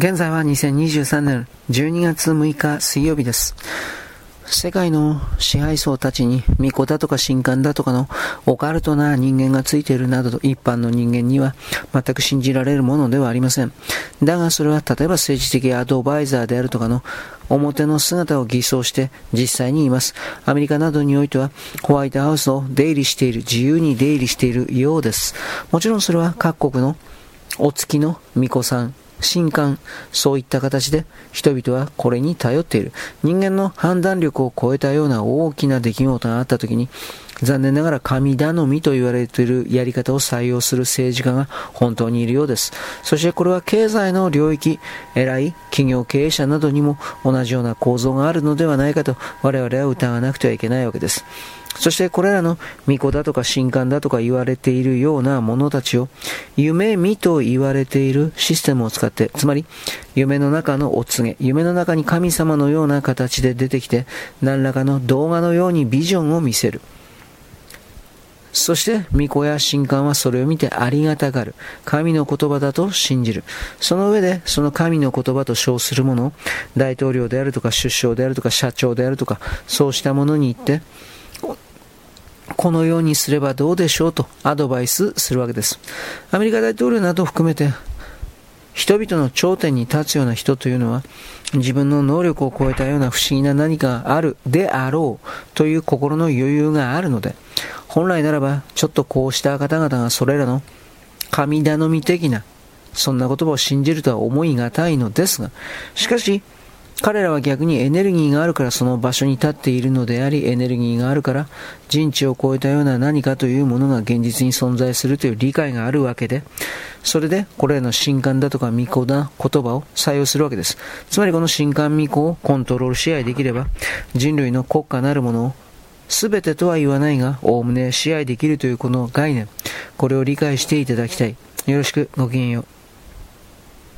現在は2023年12月6日水曜日です。世界の支配層たちに巫女だとか神官だとかのオカルトな人間がついているなどと一般の人間には全く信じられるものではありません。だがそれは例えば政治的アドバイザーであるとかの表の姿を偽装して実際にいます。アメリカなどにおいてはホワイトハウスを出入りしている、自由に出入りしているようです。もちろんそれは各国のお月の巫女さん、神官、そういった形で人々はこれに頼っている。人間の判断力を超えたような大きな出来事があった時に、残念ながら神頼みと言われているやり方を採用する政治家が本当にいるようです。そしてこれは経済の領域、偉い企業経営者などにも同じような構造があるのではないかと我々は疑わなくてはいけないわけです。そしてこれらの巫女だとか神官だとか言われているような者たちを夢見と言われているシステムを使って、つまり夢の中のお告げ、夢の中に神様のような形で出てきて何らかの動画のようにビジョンを見せる。そして、巫女や神官はそれを見てありがたがる。神の言葉だと信じる。その上で、その神の言葉と称するものを、大統領であるとか首相であるとか社長であるとか、そうしたものに言って、このようにすればどうでしょうとアドバイスするわけです。アメリカ大統領などを含めて、人々の頂点に立つような人というのは、自分の能力を超えたような不思議な何かがあるであろうという心の余裕があるので、本来ならば、ちょっとこうした方々がそれらの神頼み的な、そんな言葉を信じるとは思いがたいのですが、しかし、彼らは逆にエネルギーがあるからその場所に立っているのであり、エネルギーがあるから人知を超えたような何かというものが現実に存在するという理解があるわけで、それでこれらの神官だとか巫女な言葉を採用するわけです。つまりこの神官巫女をコントロール支配できれば、人類の国家なるものを全てとは言わないが、おおむね支配できるというこの概念、これを理解していただきたい。よろしくごきげんよう。